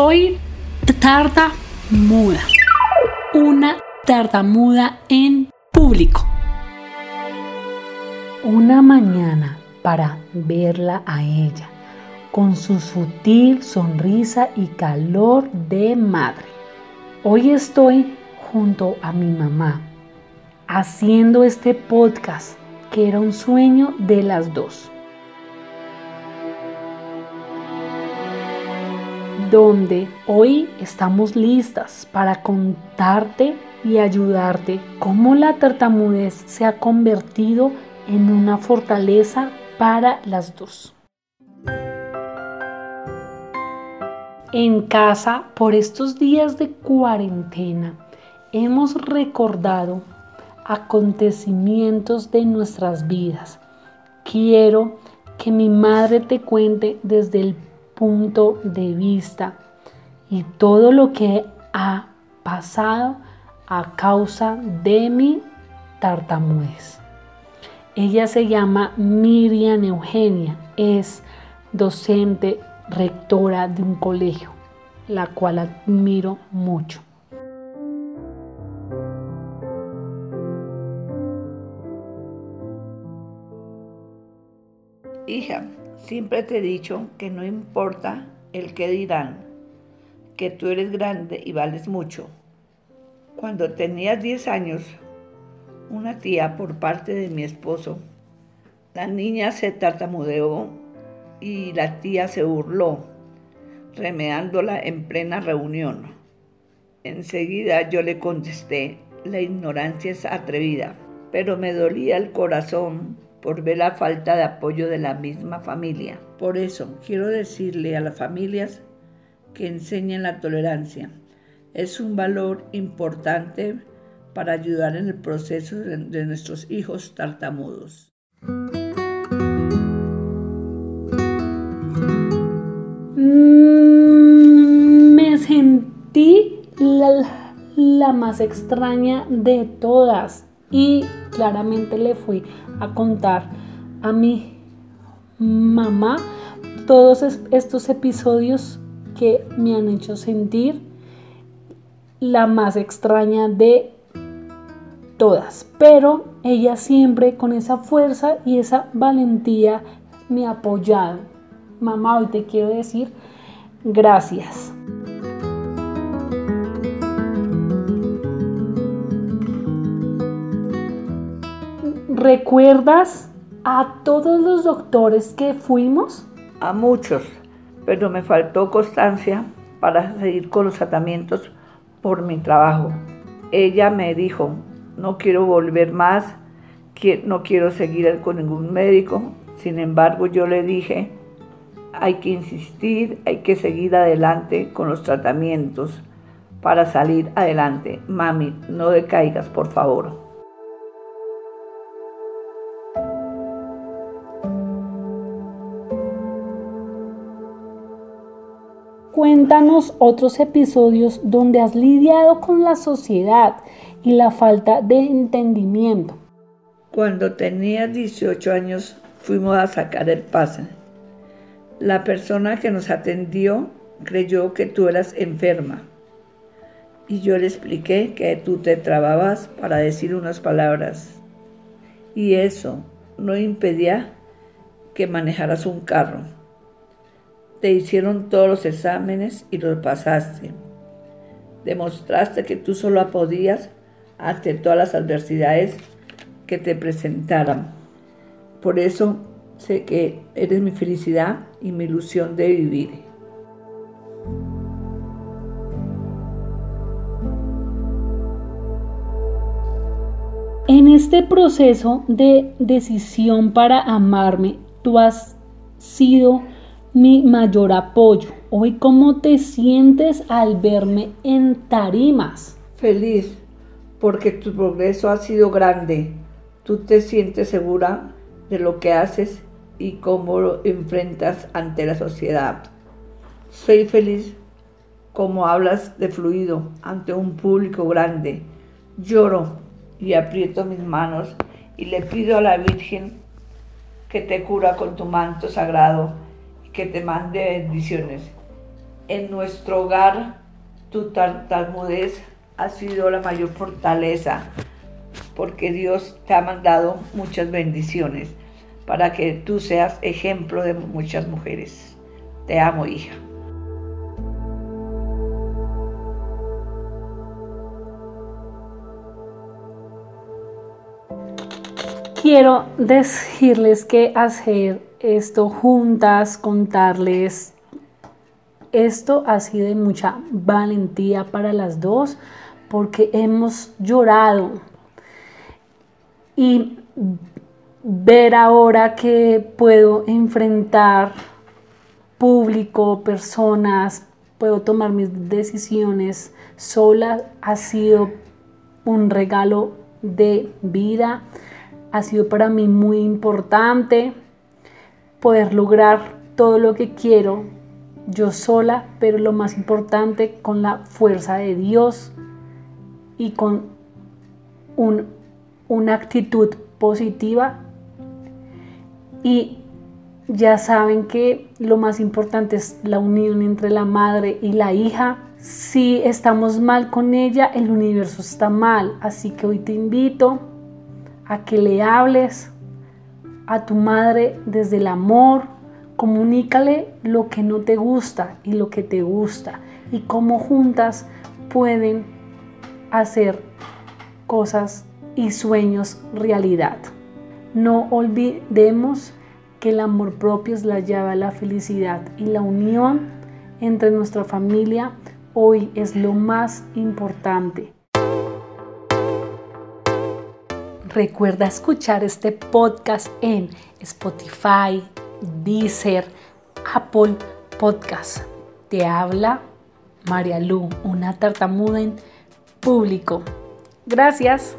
Soy tartamuda. Una tartamuda en público. Una mañana para verla a ella, con su sutil sonrisa y calor de madre. Hoy estoy junto a mi mamá haciendo este podcast que era un sueño de las dos. Donde hoy estamos listas para contarte y ayudarte cómo la tartamudez se ha convertido en una fortaleza para las dos. En casa, por estos días de cuarentena, hemos recordado acontecimientos de nuestras vidas. Quiero que mi madre te cuente desde el punto de vista y todo lo que ha pasado a causa de mi tartamudez. Ella se llama Miriam Eugenia, es docente, rectora de un colegio, la cual admiro mucho. Hija, siempre te he dicho que no importa el que dirán, que tú eres grande y vales mucho. Cuando tenías 10 años, una tía por parte de mi esposo, la niña se tartamudeó y la tía se burló, remedándola en plena reunión. Enseguida yo le contesté, la ignorancia es atrevida, pero me dolía el corazón por ver la falta de apoyo de la misma familia. Por eso quiero decirle a las familias que enseñen la tolerancia. Es un valor importante para ayudar en el proceso de, nuestros hijos tartamudos. Mm, me sentí la, la más extraña de todas y claramente le fui a contar a mi mamá todos estos episodios que me han hecho sentir la más extraña de todas. Pero ella siempre con esa fuerza y esa valentía me ha apoyado. Mamá, hoy te quiero decir gracias. ¿Recuerdas a todos los doctores que fuimos? A muchos, pero me faltó constancia para seguir con los tratamientos por mi trabajo. Ella me dijo, no quiero volver más, no quiero seguir con ningún médico. Sin embargo, yo le dije, hay que insistir, hay que seguir adelante con los tratamientos para salir adelante. Mami, no decaigas, por favor. Cuéntanos otros episodios donde has lidiado con la sociedad y la falta de entendimiento. Cuando tenía 18 años fuimos a sacar el pase. La persona que nos atendió creyó que tú eras enferma y yo le expliqué que tú te trababas para decir unas palabras y eso no impedía que manejaras un carro. Te hicieron todos los exámenes y los pasaste. Demostraste que tú solo podías ante todas las adversidades que te presentaran. Por eso sé que eres mi felicidad y mi ilusión de vivir. En este proceso de decisión para amarme, tú has sido mi mayor apoyo. Hoy, ¿cómo te sientes al verme en tarimas? Feliz, porque tu progreso ha sido grande. Tú te sientes segura de lo que haces y cómo lo enfrentas ante la sociedad. Soy feliz como hablas de fluido ante un público grande. Lloro y aprieto mis manos y le pido a la Virgen que te cura con tu manto sagrado que te mande bendiciones. en nuestro hogar tu tartamudez ha sido la mayor fortaleza, porque Dios te ha mandado muchas bendiciones para que tú seas ejemplo de muchas mujeres. Te amo, hija. Quiero decirles que hacer esto juntas, contarles esto ha sido de mucha valentía para las dos porque hemos llorado. Y ver ahora que puedo enfrentar público, personas, puedo tomar mis decisiones sola, ha sido un regalo de vida, ha sido para mí muy importante poder lograr todo lo que quiero yo sola, pero lo más importante con la fuerza de Dios y con una actitud positiva. Y ya saben que lo más importante es la unión entre la madre y la hija. Si estamos mal con ella, el universo está mal. Así que hoy te invito a que le hables a tu madre desde el amor, Comunícale lo que no te gusta y lo que te gusta y cómo juntas pueden hacer cosas y sueños realidad. No olvidemos que el amor propio es la llave a la felicidad y la unión entre nuestra familia hoy es lo más importante. Recuerda escuchar este podcast en Spotify, Deezer, Apple Podcast. Te habla María Lu, una tartamuda en público. Gracias.